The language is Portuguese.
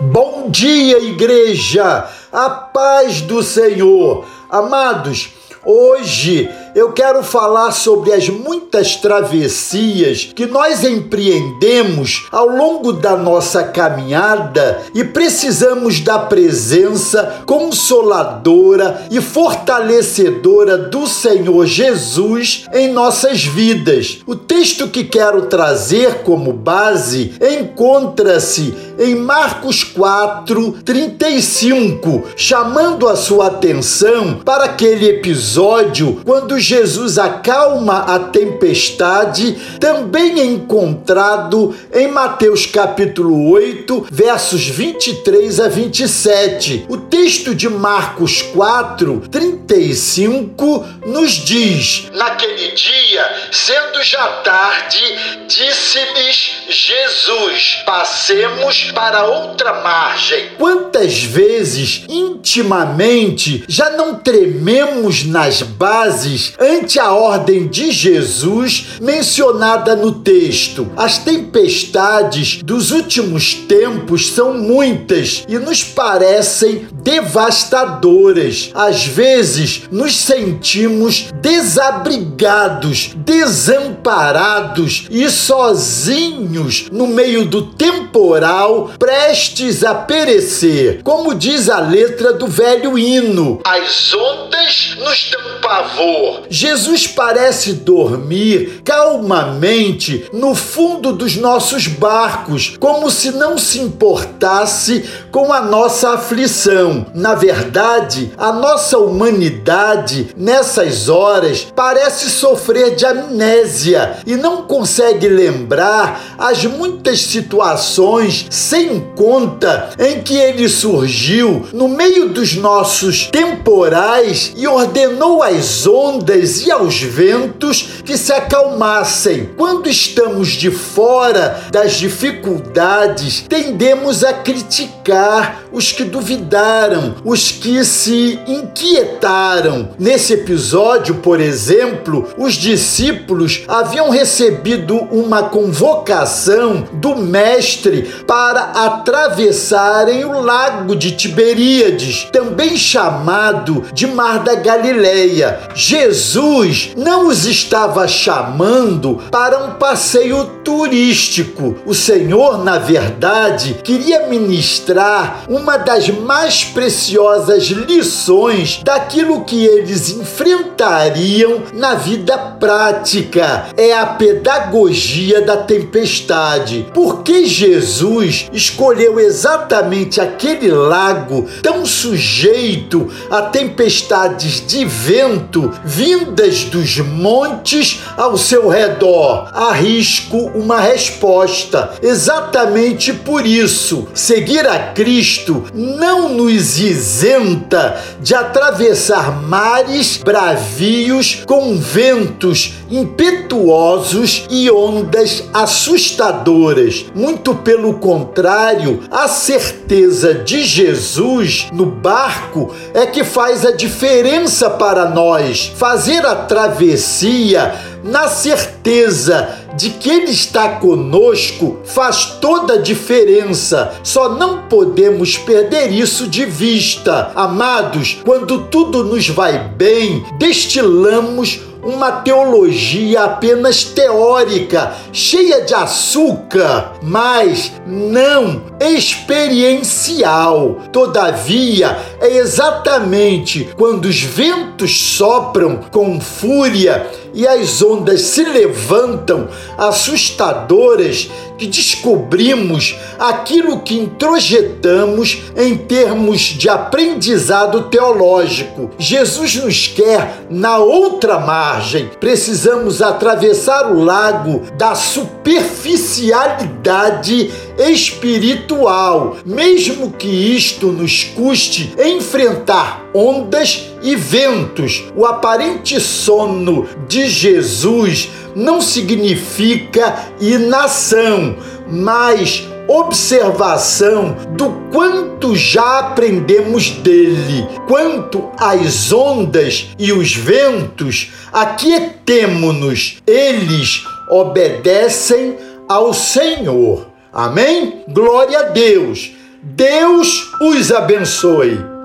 Bom dia, igreja! A paz do Senhor! Amados, hoje eu quero falar sobre as muitas travessias que nós empreendemos ao longo da nossa caminhada e precisamos da presença consoladora e fortalecedora do Senhor Jesus em nossas vidas. O texto que quero trazer como base encontra-se em Marcos 4, 35, chamando a sua atenção para aquele episódio quando Jesus acalma a tempestade, também é encontrado em Mateus capítulo 8, versos 23 a 27. O texto de Marcos 4, 35 nos diz: Naquele dia, sendo já tarde, disse-lhes Jesus: Passemos para outra margem. Quantas vezes, intimamente, já não trememos nas bases ante a ordem de Jesus mencionada no texto. As tempestades dos últimos tempos são muitas e nos parecem devastadoras. Às vezes nos sentimos desabrigados, desamparados e sozinhos no meio do temporal, prestes a perecer. Como diz a letra do velho hino: As ondas nos dão pavor, Jesus parece dormir calmamente no fundo dos nossos barcos, como se não se importasse com a nossa aflição. Na verdade, a nossa humanidade, nessas horas, parece sofrer de amnésia e não consegue lembrar as muitas situações sem conta em que ele surgiu no meio dos nossos temporais e ordenou as ondas ondas e aos ventos que se acalmassem. Quando estamos de fora das dificuldades, tendemos a criticar os que duvidaram, os que se inquietaram. Nesse episódio, por exemplo, os discípulos haviam recebido uma convocação do Mestre para atravessarem o lago de Tiberíades, também chamado de Mar da Galileia. Jesus Jesus não os estava chamando para um passeio turístico. O Senhor, na verdade, queria ministrar uma das mais preciosas lições daquilo que eles enfrentariam na vida prática. É a pedagogia da tempestade. Por que Jesus escolheu exatamente aquele lago tão sujeito a tempestades de vento vindas dos montes ao seu redor. Arrisco uma resposta. Exatamente por isso, seguir a Cristo não nos isenta de atravessar mares bravios com ventos impetuosos e ondas assustadoras. Muito pelo contrário, a certeza de Jesus no barco é que faz a diferença para nós. Faz fazer a travessia na certeza de que Ele está conosco faz toda a diferença. Só não podemos perder isso de vista. Amados, quando tudo nos vai bem, destilamos uma teologia apenas teórica, cheia de açúcar, mas não experiencial. Todavia, é exatamente quando os ventos sopram com fúria e as ondas se levantam assustadoras que descobrimos aquilo que introjetamos em termos de aprendizado teológico. Jesus nos quer na outra margem. Precisamos atravessar o lago da superficialidade espiritual, mesmo que isto nos custe enfrentar ondas e ventos. O aparente sono de Jesus não significa inação, mas observação do quanto já aprendemos dele. Quanto às ondas e os ventos, aquietemo-nos, eles obedecem ao Senhor. Amém? Glória a Deus. Deus os abençoe.